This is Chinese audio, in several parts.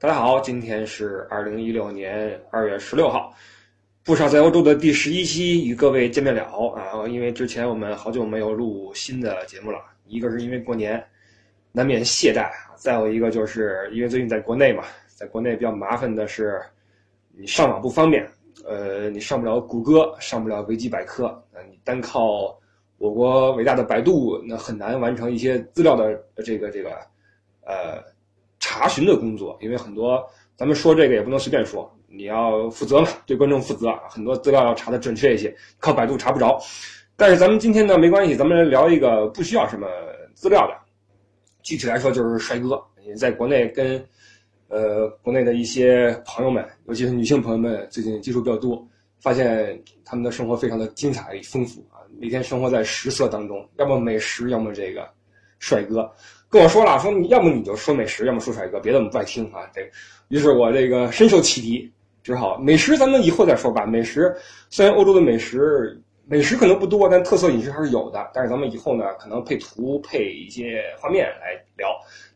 大家好，今天是二零一六年二月十六号，不少在欧洲的第十一期与各位见面了啊！因为之前我们好久没有录新的节目了，一个是因为过年难免懈怠，再有一个就是因为最近在国内嘛，在国内比较麻烦的是你上网不方便，呃，你上不了谷歌，上不了维基百科，啊，你单靠我国伟大的百度，那很难完成一些资料的这个这个呃。查询的工作，因为很多咱们说这个也不能随便说，你要负责嘛，对观众负责，很多资料要查的准确一些，靠百度查不着。但是咱们今天呢没关系，咱们聊一个不需要什么资料的，具体来说就是帅哥。在国内跟呃国内的一些朋友们，尤其是女性朋友们，最近接触比较多，发现他们的生活非常的精彩丰富啊，每天生活在食色当中，要么美食，要么这个帅哥。跟我说了，说你要么你就说美食，要么说帅哥，别的我们不爱听啊。这，于是我这个深受启迪，只好美食咱们以后再说吧。美食虽然欧洲的美食美食可能不多，但特色饮食还是有的。但是咱们以后呢，可能配图配一些画面来聊。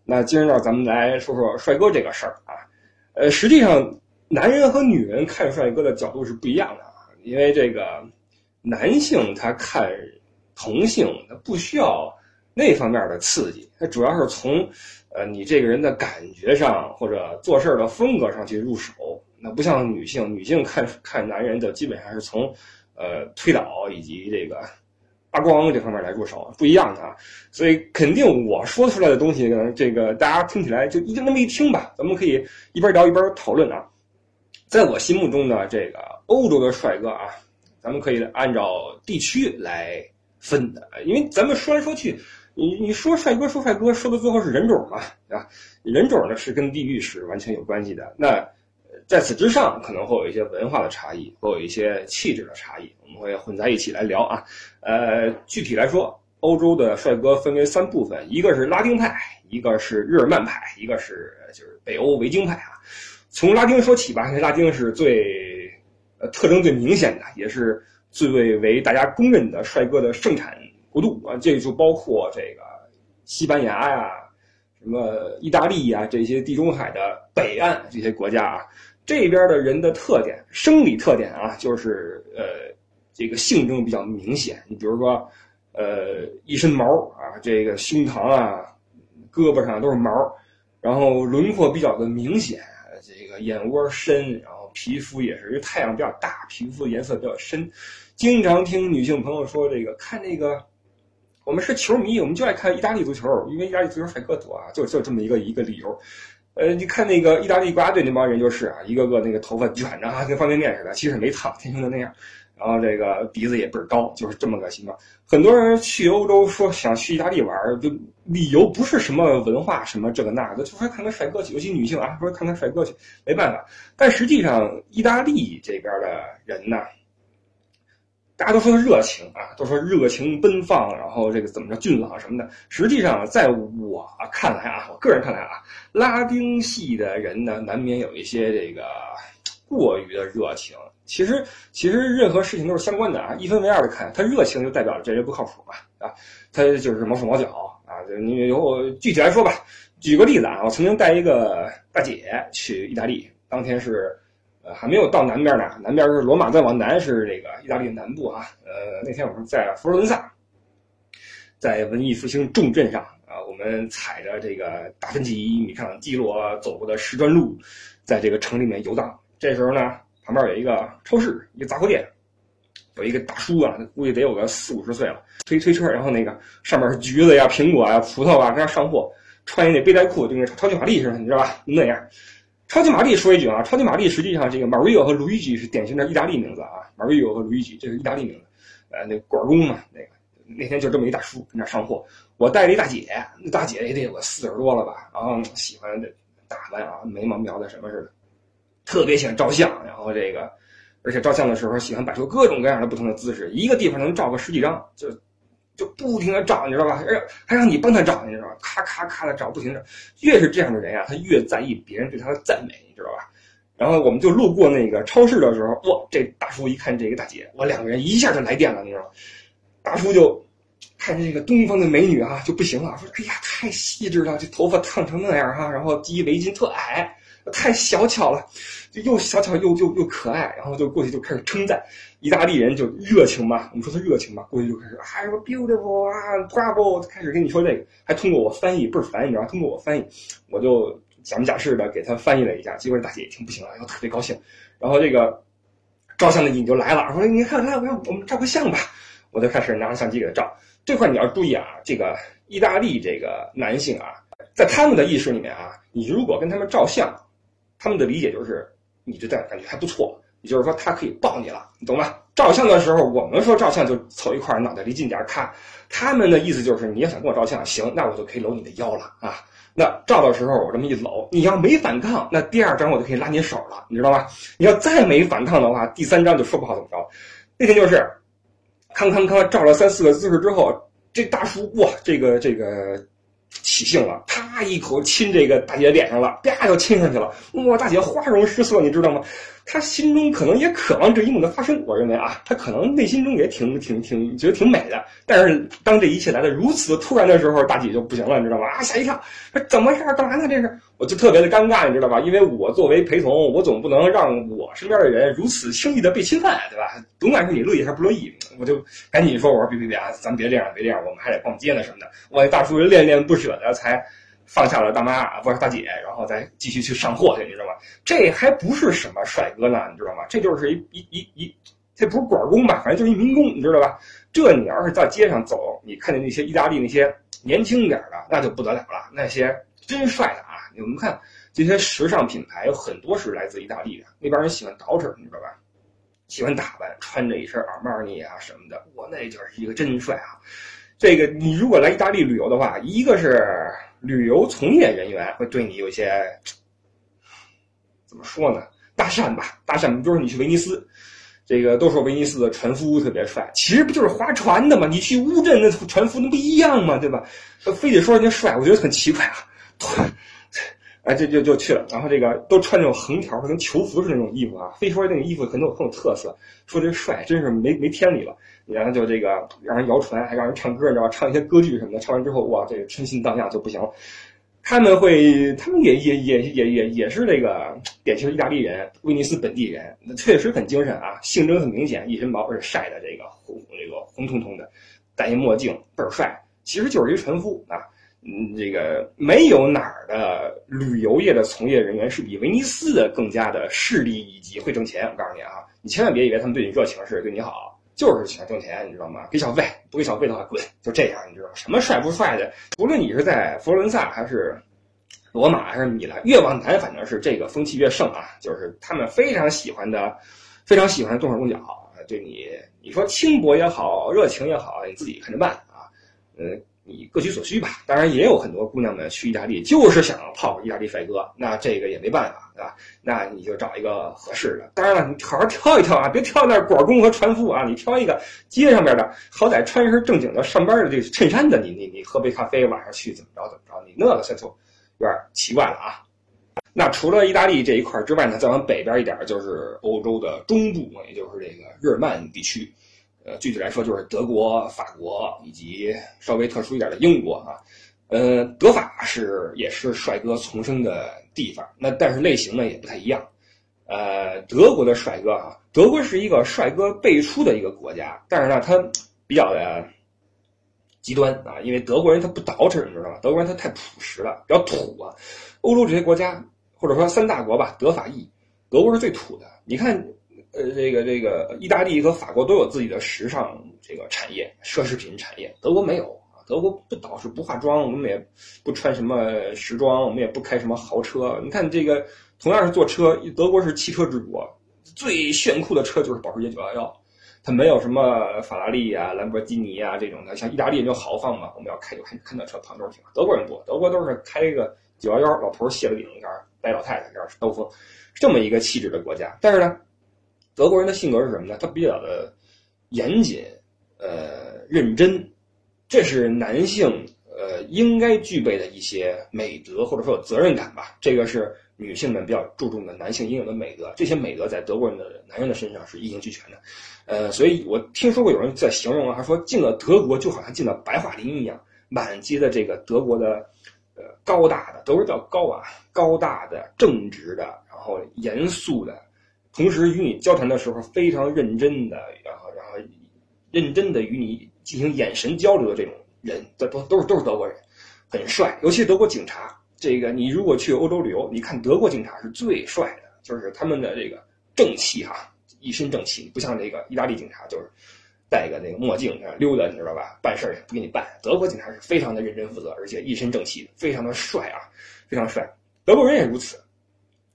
那今儿呢，咱们来说说帅哥这个事儿啊。呃，实际上男人和女人看帅哥的角度是不一样的啊，因为这个男性他看同性，他不需要。那方面的刺激，它主要是从，呃，你这个人的感觉上或者做事的风格上去入手。那不像女性，女性看看男人的基本上是从，呃，推倒以及这个扒光这方面来入手，不一样的啊。所以肯定我说出来的东西，可能这个大家听起来就一那么一听吧。咱们可以一边聊一边讨论啊。在我心目中呢，这个欧洲的帅哥啊，咱们可以按照地区来分的，因为咱们说来说去。你你说帅哥说帅哥说到最后是人种嘛，对吧？人种呢是跟地域是完全有关系的。那在此之上可能会有一些文化的差异，会有一些气质的差异，我们会混在一起来聊啊。呃，具体来说，欧洲的帅哥分为三部分，一个是拉丁派，一个是日耳曼派，一个是就是北欧维京派啊。从拉丁说起吧，拉丁是最呃特征最明显的，也是最为为大家公认的帅哥的盛产。国度啊，这就包括这个西班牙呀、什么意大利呀这些地中海的北岸这些国家啊，这边的人的特点、生理特点啊，就是呃，这个性征比较明显。你比如说，呃，一身毛啊，这个胸膛啊、胳膊上都是毛，然后轮廓比较的明显，这个眼窝深，然后皮肤也是因为太阳比较大，皮肤颜色比较深。经常听女性朋友说，这个看那个。我们是球迷，我们就爱看意大利足球，因为意大利足球帅哥多啊，就就这么一个一个理由。呃，你看那个意大利国家队那帮人就是啊，一个个那个头发卷着啊，跟方便面似的，其实没烫，天生就那样。然后这个鼻子也倍儿高，就是这么个形状。很多人去欧洲说想去意大利玩，就理由不是什么文化什么这个那个，就说看看帅哥去，尤其女性啊，说看看帅哥去，没办法。但实际上，意大利这边的人呢。大家都说热情啊，都说热情奔放，然后这个怎么着俊朗什么的。实际上，在我看来啊，我个人看来啊，拉丁系的人呢，难免有一些这个过于的热情。其实，其实任何事情都是相关的啊，一分为二的看。他热情就代表这人不靠谱嘛，啊，他就是毛手毛脚啊。你有具体来说吧，举个例子啊，我曾经带一个大姐去意大利，当天是。呃，还没有到南边呢，南边是罗马，再往南是这个意大利南部啊。呃，那天我们在佛罗伦萨，在文艺复兴重镇上啊，我们踩着这个达芬奇、米开朗基罗走过的石砖路，在这个城里面游荡。这时候呢，旁边有一个超市，一个杂货店，有一个大叔啊，估计得有个四五十岁了，推推车，然后那个上面是橘子呀、苹果呀、葡萄啊，跟那上货，穿一那背带裤，就跟超级玛丽似的，你知道吧？那样。超级玛丽说一句啊，超级玛丽实际上这个 Mario 和 Luigi 是典型的意大利名字啊，Mario 和 Luigi 这是意大利名字，呃，那管工嘛，那个那天就这么一大叔跟那上货，我带了一大姐，那大姐也得有四十多了吧，然后喜欢打扮啊，眉毛描的什么似的，特别喜欢照相，然后这个而且照相的时候喜欢摆出各种各样的不同的姿势，一个地方能照个十几张就。就不停的找，你知道吧？让还让你帮他找，你知道吧？咔咔咔的找，不停的。越是这样的人啊，他越在意别人对他的赞美，你知道吧？然后我们就路过那个超市的时候，哇，这大叔一看这个大姐，我两个人一下就来电了，你知道吗？大叔就看这个东方的美女啊，就不行了，说：“哎呀，太细致了，这头发烫成那样哈，然后系围巾特矮，太小巧了，就又小巧又又又可爱，然后就过去就开始称赞。意大利人就热情嘛，我们说他热情嘛，过去就开始啊什么 beautiful 啊 bravo，开始跟你说这个，还通过我翻译倍儿烦，你知道通过我翻译，我就假模假式的给他翻译了一下，结果大姐一听不行了，然后特别高兴，然后这个照相的瘾就来了，说你看来我要我们照个相吧，我就开始拿着相机给他照。这块你要注意啊，这个意大利这个男性啊，在他们的意识里面啊，你如果跟他们照相，他们的理解就是你这感觉还不错，也就是说他可以抱你了，你懂吗？照相的时候，我们说照相就凑一块脑袋离近点看，他们的意思就是你要想跟我照相，行，那我就可以搂你的腰了啊。那照的时候我这么一搂，你要没反抗，那第二张我就可以拉你手了，你知道吧？你要再没反抗的话，第三张就说不好怎么着。那天就是。康康康照了三四个姿势之后，这大叔哇，这个这个起兴了，啪一口亲这个大姐脸上了，啪就亲上去了，哇，大姐花容失色，你知道吗？她心中可能也渴望这一幕的发生，我认为啊，她可能内心中也挺挺挺觉得挺美的。但是当这一切来的如此突然的时候，大姐就不行了，你知道吗？啊，吓一跳，说怎么回事？干嘛呢？这是，我就特别的尴尬，你知道吧？因为我作为陪同，我总不能让我身边的人如此轻易的被侵犯，对吧？甭管是你乐意还是不乐意，我就赶紧说，我说别别别啊，咱别这样，别这样，我们还得逛街呢什么的。我大叔恋恋不舍的才。放下了大妈啊，不是大姐，然后再继续去上货去，你知道吗？这还不是什么帅哥呢，你知道吗？这就是一一一一，这不是管工吧？反正就是一民工，你知道吧？这你要是在街上走，你看见那些意大利那些年轻点的，那就不得了了，那些真帅的啊！你们看这些时尚品牌有很多是来自意大利的，那边人喜欢捯饬，你知道吧？喜欢打扮，穿着一身阿玛尼啊什么的，我那就是一个真帅啊！这个你如果来意大利旅游的话，一个是。旅游从业人员会对你有些怎么说呢？搭讪吧，搭讪。比如说你去威尼斯，这个都说威尼斯的船夫特别帅，其实不就是划船的吗？你去乌镇那船夫那不一样吗？对吧？非得说人家帅，我觉得很奇怪啊。哎，就就就去了，然后这个都穿那种横条，跟囚服似的那种衣服啊，非说那个衣服很有很有特色，说这帅真是没没天理了。然后就这个让人摇船，还让人唱歌，你知道吧？唱一些歌剧什么的，唱完之后，哇，这个春心荡漾就不行了。他们会，他们也也也也也也是那个典型意大利人，威尼斯本地人，确实很精神啊，性征很明显，一身毛而且晒的这个红这个红彤彤的，戴一墨镜倍儿帅，其实就是一船夫啊。嗯，这个没有哪儿的旅游业的从业人员是比威尼斯的更加的势利以及会挣钱。我告诉你啊，你千万别以为他们对你热情是对你好。就是想挣钱，你知道吗？给小费，不给小费的话滚，就这样，你知道什么帅不帅的？无论你是在佛罗伦萨还是罗马还是米兰，越往南反正是这个风气越盛啊。就是他们非常喜欢的，非常喜欢动手动脚对你，你说轻薄也好，热情也好，你自己看着办啊。嗯。你各取所需吧，当然也有很多姑娘们去意大利就是想泡意大利帅哥，那这个也没办法，对吧？那你就找一个合适的。当然了，你好好挑一挑啊，别挑那管工和船夫啊，你挑一个街上边的，好歹穿一身正经的上班的这衬衫的，你你你喝杯咖啡，晚上去怎么着怎么着，你那个算就有点奇怪了啊。那除了意大利这一块之外呢，再往北边一点就是欧洲的中部，也就是这个日耳曼地区。呃，具体来说就是德国、法国以及稍微特殊一点的英国啊，呃，德法是也是帅哥丛生的地方，那但是类型呢也不太一样。呃，德国的帅哥啊，德国是一个帅哥辈出的一个国家，但是呢，他比较的极端啊，因为德国人他不捯饬，你知道吗？德国人他太朴实了，比较土啊。欧洲这些国家或者说三大国吧，德法意，德国是最土的。你看。呃，这个这个，意大利和法国都有自己的时尚这个产业、奢侈品产业，德国没有啊。德国不捯饬、不化妆，我们也不穿什么时装，我们也不开什么豪车。你看这个，同样是坐车，德国是汽车之国，最炫酷的车就是保时捷911，它没有什么法拉利啊、兰博基尼啊这种的。像意大利人就豪放嘛，我们要开就开看那车旁边去。德国人不，德国都是开一个911，老头卸了顶，这儿带老太太这儿兜风，这么一个气质的国家。但是呢。德国人的性格是什么呢？他比较的严谨，呃，认真，这是男性呃应该具备的一些美德或者说责任感吧。这个是女性们比较注重的男性应有的美德。这些美德在德国人的男人的身上是一应俱全的。呃，所以我听说过有人在形容啊，说进了德国就好像进了白桦林一样，满街的这个德国的呃高大的，德国叫高啊，高大的、正直的，然后严肃的，同时与你交谈的时候非常认真的，然后然后认真的与你进行眼神交流的这种人，这都都是都是德国人，很帅，尤其是德国警察。这个你如果去欧洲旅游，你看德国警察是最帅的，就是他们的这个正气哈，一身正气，不像这个意大利警察就是戴个那个墨镜溜达，你知道吧？办事儿也不给你办。德国警察是非常的认真负责，而且一身正气，非常的帅啊，非常帅。德国人也如此，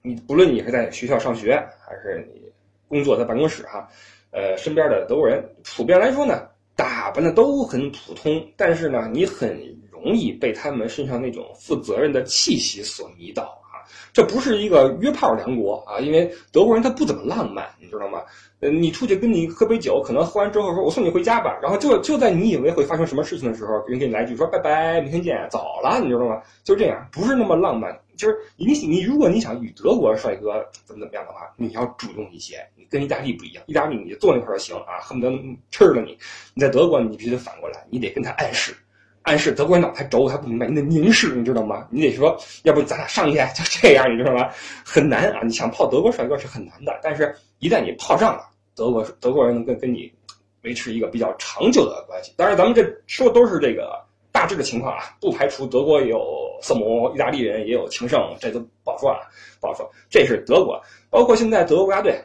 你不论你是在学校上学，还是你工作在办公室哈，呃，身边的德国人普遍来说呢，打扮的都很普通，但是呢，你很。容易被他们身上那种负责任的气息所迷倒！这不是一个约炮良国啊，因为德国人他不怎么浪漫，你知道吗？呃，你出去跟你喝杯酒，可能喝完之后说“我送你回家吧”，然后就就在你以为会发生什么事情的时候，人给你来一句说“拜拜，明天见，走了”，你知道吗？就这样，不是那么浪漫。就是你你如果你想与德国帅哥怎么怎么样的话，你要主动一些。你跟意大利不一样，意大利你就坐那块儿行啊，恨不得吃了你。你在德国，你必须得反过来，你得跟他暗示。暗示德国人脑袋轴，他不明白，你得凝视，你知道吗？你得说，要不咱俩上去就这样，你知道吗？很难啊！你想泡德国帅哥是很难的，但是一旦你泡上了，德国德国人能跟跟你维持一个比较长久的关系。当然，咱们这说都是这个大致的情况啊，不排除德国有色魔，意大利人也有情圣，这都不好说啊，不好说。这是德国，包括现在德国国家队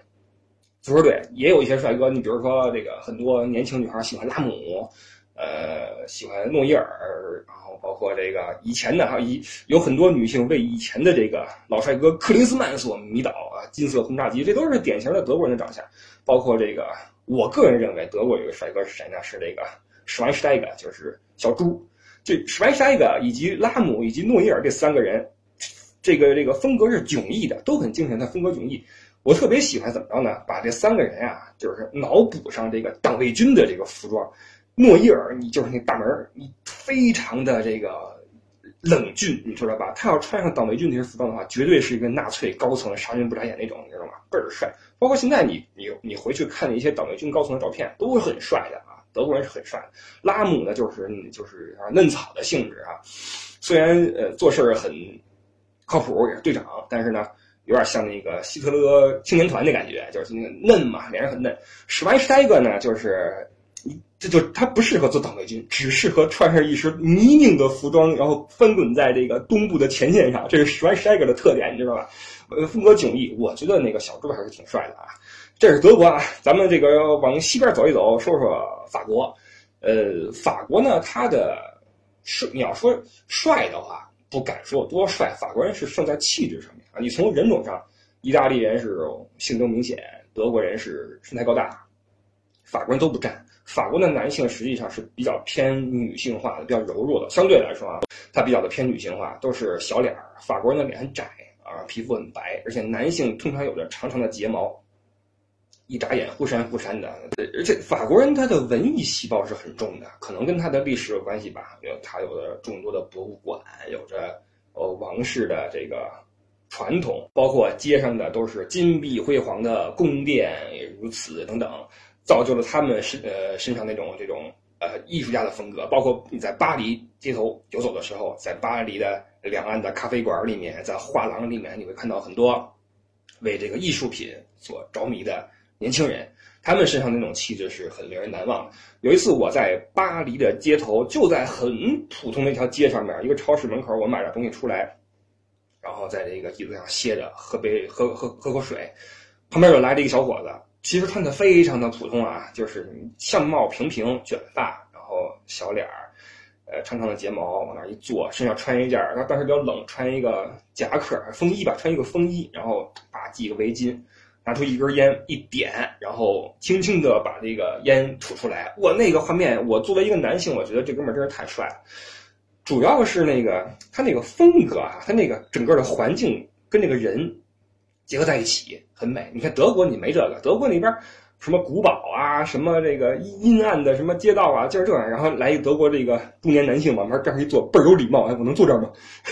足球队也有一些帅哥，你比如说这个很多年轻女孩喜欢拉姆。呃，喜欢诺伊尔，然后包括这个以前的哈，以有很多女性为以前的这个老帅哥克林斯曼所迷倒啊，金色轰炸机，这都是典型的德国人的长相。包括这个，我个人认为德国有个帅哥是谁呢？是这个施瓦施泰格，就是小猪。这施瓦施泰格以及拉姆以及诺伊尔这三个人，这个这个风格是迥异的，都很精神，他风格迥异。我特别喜欢怎么着呢？把这三个人啊，就是脑补上这个党卫军的这个服装。诺伊尔，你就是那大门你非常的这个冷峻，你知道吧？他要穿上党卫军那些服装的话，绝对是一个纳粹高层杀人不眨眼那种，你知道吗？倍儿帅。包括现在你你你回去看一些党卫军高层的照片，都是很帅的啊。德国人是很帅的。拉姆呢，就是就是嫩草的性质啊。虽然呃做事很靠谱，也是队长，但是呢，有点像那个希特勒青年团的感觉，就是那个嫩嘛，脸上很嫩。史瓦施泰格呢，就是。这就他不适合做党卫军，只适合穿上一身泥泞的服装，然后翻滚在这个东部的前线上。这是 s c h w e i s g e r 的特点，你知道吧？呃，风格迥异。我觉得那个小猪还是挺帅的啊。这是德国啊，咱们这个往西边走一走，说说法国。呃，法国呢，他的帅，你要说帅的话，不敢说有多帅。法国人是胜在气质上面啊。你从人种上，意大利人是性征明显，德国人是身材高大，法国人都不占。法国的男性实际上是比较偏女性化的，比较柔弱的。相对来说啊，他比较的偏女性化，都是小脸儿。法国人的脸很窄啊，皮肤很白，而且男性通常有着长长的睫毛，一眨眼忽闪忽闪的。而且法国人他的文艺细胞是很重的，可能跟他的历史有关系吧。有他有着众多的博物馆，有着呃王室的这个传统，包括街上的都是金碧辉煌的宫殿，也如此等等。造就了他们身呃身上那种这种呃艺术家的风格，包括你在巴黎街头游走的时候，在巴黎的两岸的咖啡馆里面，在画廊里面，你会看到很多为这个艺术品所着迷的年轻人，他们身上那种气质是很令人难忘的。有一次我在巴黎的街头，就在很普通的一条街上面，一个超市门口，我买点东西出来，然后在这个椅子上歇着，喝杯喝喝喝口水，旁边又来了一个小伙子。其实穿的非常的普通啊，就是相貌平平，卷发，然后小脸儿，呃，长长的睫毛，往那一坐，身上穿一件儿，他当时比较冷，穿一个夹克风衣吧，穿一个风衣，然后把系个围巾，拿出一根烟一点，然后轻轻的把这个烟吐出来。我那个画面，我作为一个男性，我觉得这哥们儿真是太帅了。主要是那个他那个风格啊，他那个整个的环境跟那个人。结合在一起很美。你看德国，你没这个。德国那边什么古堡啊，什么这个阴暗的什么街道啊，就是这样。然后来一德国这个中年男性往那儿这样一坐，倍儿有礼貌。哎，我能坐这儿吗？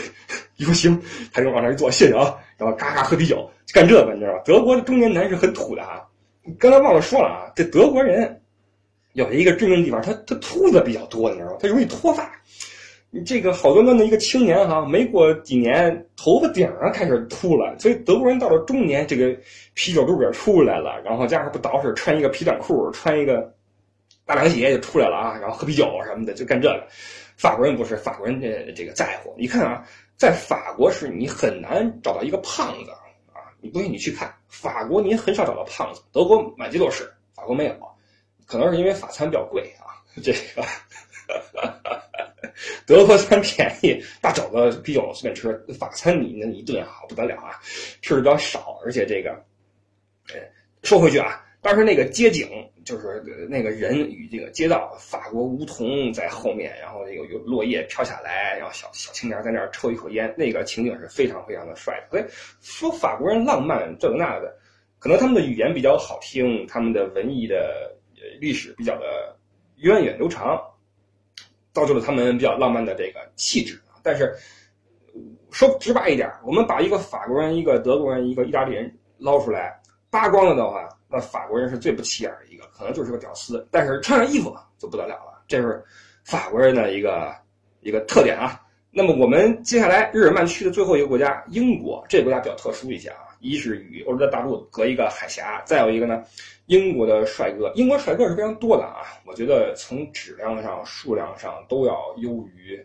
你说行，他就往那儿一坐，谢谢啊。然后嘎嘎喝啤酒，干这个你知道吧？德国的中年男是很土的啊。刚才忘了说了啊，这德国人有一个致命地方，他他秃子比较多，你知道吗？他容易脱发。你这个好端端的一个青年哈，没过几年，头发顶上开始秃了，所以德国人到了中年，这个啤酒肚也出来了，然后加上不捯饬，穿一个皮短裤，穿一个大凉鞋就出来了啊，然后喝啤酒什么的，就干这个。法国人不是，法国人这这个在乎。你看啊，在法国是你很难找到一个胖子啊，你不信你去看，法国你很少找到胖子，德国满街都是，法国没有，可能是因为法餐比较贵啊，这个。德国餐便宜，大肘子啤酒随便吃。法餐你那一顿好不得了啊，吃的比较少，而且这个，说回去啊，当时那个街景就是那个人与这个街道，法国梧桐在后面，然后有有落叶飘下来，然后小小青年在那儿抽一口烟，那个情景是非常非常的帅的。所以说法国人浪漫这个那个，可能他们的语言比较好听，他们的文艺的历史比较的源远流长。造就了他们比较浪漫的这个气质啊，但是说直白一点，我们把一个法国人、一个德国人、一个意大利人捞出来扒光了的话，那法国人是最不起眼的一个，可能就是个屌丝。但是穿上衣服就不得了了，这是法国人的一个一个特点啊。那么我们接下来日耳曼区的最后一个国家英国，这个国家比较特殊一些啊，一是与欧洲大陆隔一个海峡，再有一个呢。英国的帅哥，英国帅哥是非常多的啊！我觉得从质量上、数量上都要优于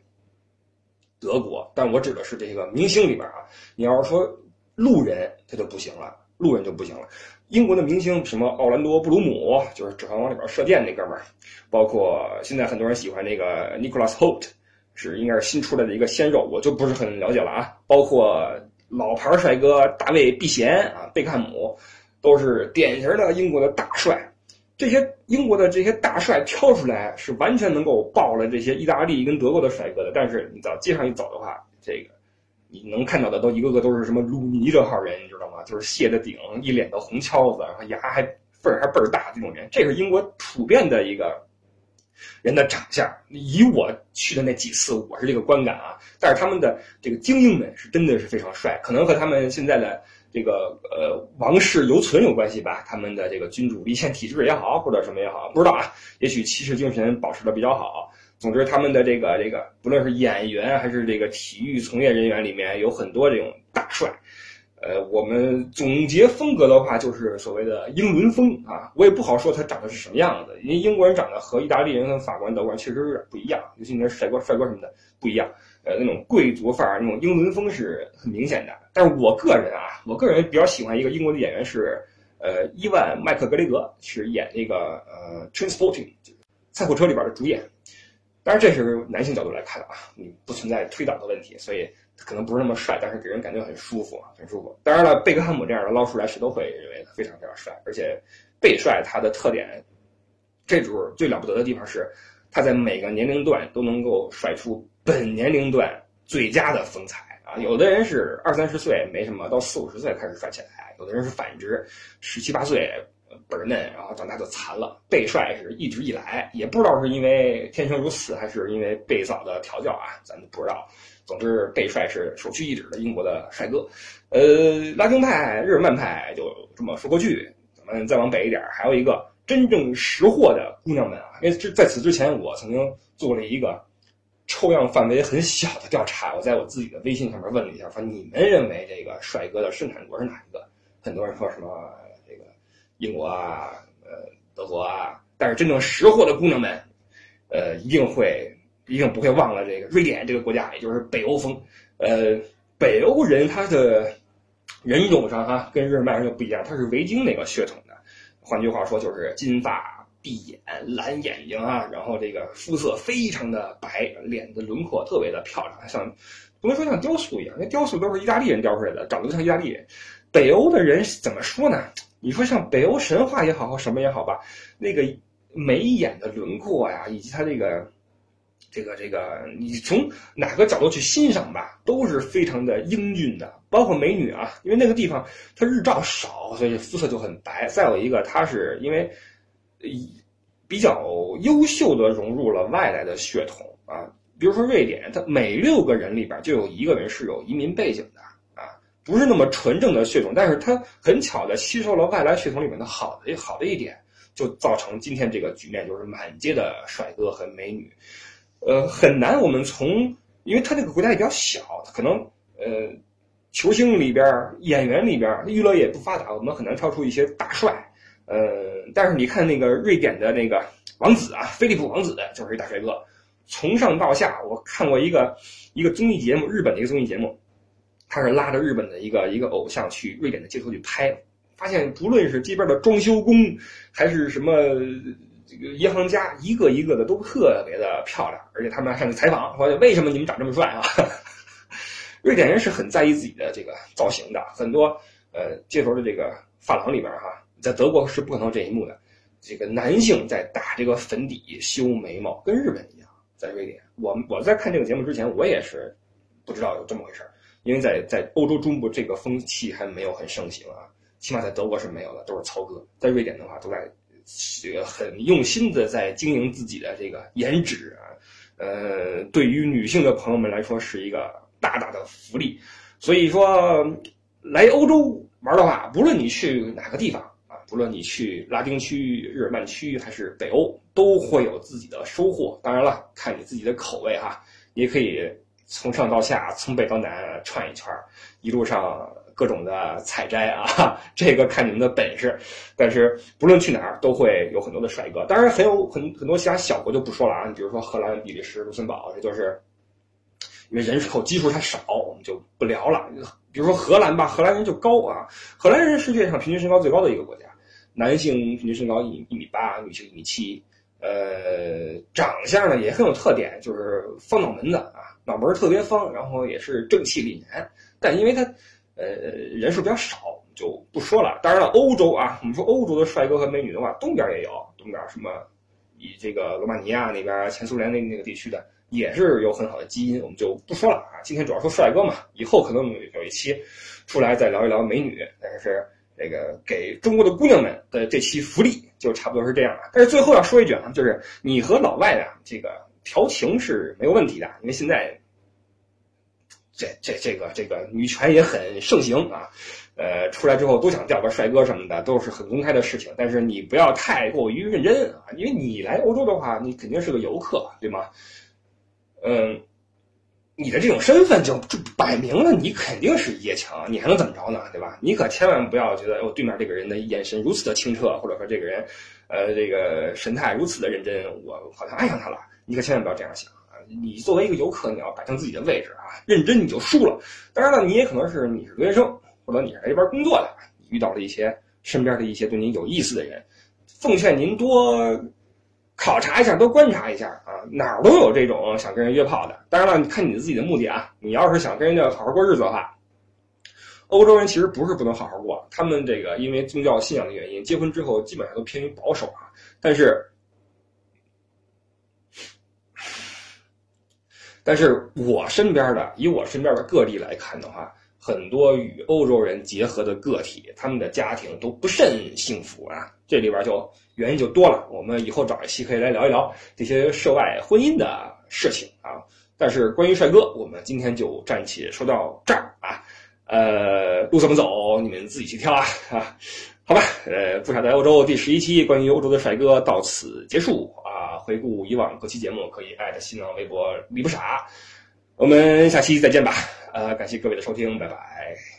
德国。但我指的是这个明星里边啊，你要是说路人，他就不行了，路人就不行了。英国的明星，什么奥兰多·布鲁姆，就是《指环王》里边射箭那哥们儿，包括现在很多人喜欢那个 Nicholas Holt，是应该是新出来的一个鲜肉，我就不是很了解了啊。包括老牌帅哥大卫·毕贤啊，贝克汉姆。都是典型的英国的大帅，这些英国的这些大帅挑出来是完全能够爆了这些意大利跟德国的帅哥的。但是你到街上一走的话，这个你能看到的都一个个都是什么鲁尼这号人，你知道吗？就是谢的顶，一脸的红敲子，然后牙还缝儿还倍儿大这种人，这是英国普遍的一个人的长相。以我去的那几次，我是这个观感啊。但是他们的这个精英们是真的是非常帅，可能和他们现在的。这个呃，王室犹存有关系吧？他们的这个君主立宪体制也好，或者什么也好，不知道啊。也许骑士精神保持的比较好。总之，他们的这个这个，不论是演员还是这个体育从业人员里面，有很多这种大帅。呃，我们总结风格的话，就是所谓的英伦风啊。我也不好说他长得是什么样子，因为英国人长得和意大利人、和法国人、德国人确实有点不一样，尤其你那帅哥、帅哥什么的不一样。呃，那种贵族范儿，那种英伦风是很明显的。但是我个人啊，我个人比较喜欢一个英国的演员是，呃，伊万麦克格雷格，是演那个呃《Transporting》就是赛货车里边的主演。当然这是男性角度来看的啊，你不存在推倒的问题，所以可能不是那么帅，但是给人感觉很舒服啊，很舒服。当然了，贝克汉姆这样的捞出来，谁都会认为非常非常帅。而且贝帅他的特点，这主最了不得的地方是，他在每个年龄段都能够甩出。本年龄段最佳的风采啊，有的人是二三十岁没什么，到四五十岁开始帅起来；有的人是反之，十七八岁倍儿嫩，然后长大就残了。贝帅是一直以来，也不知道是因为天生如此，还是因为贝嫂的调教啊，咱不知道。总之，贝帅是首屈一指的英国的帅哥。呃，拉丁派、日耳曼派就这么说过去。咱们再往北一点，还有一个真正识货的姑娘们啊，因为这在此之前，我曾经做了一个。抽样范围很小的调查，我在我自己的微信上面问了一下，说你们认为这个帅哥的生产国是哪一个？很多人说什么英国啊，呃，德国啊，但是真正识货的姑娘们，呃，一定会一定不会忘了这个瑞典这个国家，也就是北欧风。呃，北欧人他的人种上哈跟日耳曼人就不一样，他是维京那个血统的，换句话说就是金发。闭眼蓝眼睛啊，然后这个肤色非常的白，脸的轮廓特别的漂亮，像不能说像雕塑一样，那雕塑都是意大利人雕出来的，长得像意大利人。北欧的人怎么说呢？你说像北欧神话也好，或什么也好吧，那个眉眼的轮廓呀，以及他这个这个这个，你从哪个角度去欣赏吧，都是非常的英俊的，包括美女啊，因为那个地方它日照少，所以肤色就很白。再有一个，它是因为。比较优秀的融入了外来的血统啊，比如说瑞典，它每六个人里边就有一个人是有移民背景的，不是那么纯正的血统，但是它很巧的吸收了外来血统里面的好的好的一点，就造成今天这个局面，就是满街的帅哥和美女。呃，很难我们从，因为它这个国家也比较小，它可能呃，球星里边、演员里边，娱乐业不发达，我们很难挑出一些大帅。呃，但是你看那个瑞典的那个王子啊，菲利普王子就是一大帅哥，从上到下，我看过一个一个综艺节目，日本的一个综艺节目，他是拉着日本的一个一个偶像去瑞典的街头去拍。发现不论是街边的装修工，还是什么这个银行家，一个一个的都特别的漂亮，而且他们还上去采访，说为什么你们长这么帅啊？瑞典人是很在意自己的这个造型的，很多呃街头的这个发廊里边哈，在德国是不可能这一幕的，这个男性在打这个粉底、修眉毛，跟日本一样。在瑞典，我我在看这个节目之前，我也是不知道有这么回事儿因为在在欧洲中部这个风气还没有很盛行啊。起码在德国是没有的，都是糙哥。在瑞典的话，都在这个很用心的在经营自己的这个颜值啊。呃，对于女性的朋友们来说，是一个大大的福利。所以说，来欧洲玩的话，不论你去哪个地方啊，不论你去拉丁区、日耳曼区还是北欧，都会有自己的收获。当然了，看你自己的口味哈，你也可以从上到下，从北到南串一圈一路上。各种的采摘啊，这个看你们的本事。但是不论去哪儿，都会有很多的帅哥。当然，很有很很多其他小国就不说了啊。你比如说荷兰、比利时、卢森堡，这就是因为人口基数太少，我们就不聊了。比如说荷兰吧，荷兰人就高啊，荷兰人是世界上平均身高最高的一个国家，男性平均身高一一米八，女性一米七。呃，长相呢也很有特点，就是方脑门子啊，脑门特别方，然后也是正气凛然。但因为他。呃，人数比较少，就不说了。当然了，欧洲啊，我们说欧洲的帅哥和美女的话，东边也有，东边什么，以这个罗马尼亚那边、前苏联那那个地区的，也是有很好的基因，我们就不说了啊。今天主要说帅哥嘛，以后可能有一期出来再聊一聊美女。但是这个给中国的姑娘们的这期福利就差不多是这样了。但是最后要说一句啊，就是你和老外啊，这个调情是没有问题的，因为现在。这这这个这个女权也很盛行啊，呃，出来之后都想钓个帅哥什么的，都是很公开的事情。但是你不要太过于认真啊，因为你来欧洲的话，你肯定是个游客，对吗？嗯，你的这种身份就就摆明了，你肯定是一夜情，你还能怎么着呢？对吧？你可千万不要觉得哦，对面这个人的眼神如此的清澈，或者说这个人，呃，这个神态如此的认真，我好像爱上他了。你可千万不要这样想啊。你作为一个游客，你要摆正自己的位置啊，认真你就输了。当然了，你也可能是你是留学生，或者你是来这边工作的，遇到了一些身边的一些对您有意思的人，奉劝您多考察一下，多观察一下啊，哪儿都有这种想跟人约炮的。当然了，你看你自己的目的啊，你要是想跟人家好好过日子的话，欧洲人其实不是不能好好过，他们这个因为宗教信仰的原因，结婚之后基本上都偏于保守啊，但是。但是我身边的，以我身边的个例来看的话，很多与欧洲人结合的个体，他们的家庭都不甚幸福啊。这里边就原因就多了，我们以后找一期可以来聊一聊这些涉外婚姻的事情啊。但是关于帅哥，我们今天就暂且说到这儿啊。呃，路怎么走，你们自己去挑啊啊。好吧，呃，不傻在欧洲第十一期关于欧洲的帅哥到此结束啊！回顾以往各期节目，可以艾特新浪微博李不傻，我们下期再见吧！呃，感谢各位的收听，拜拜。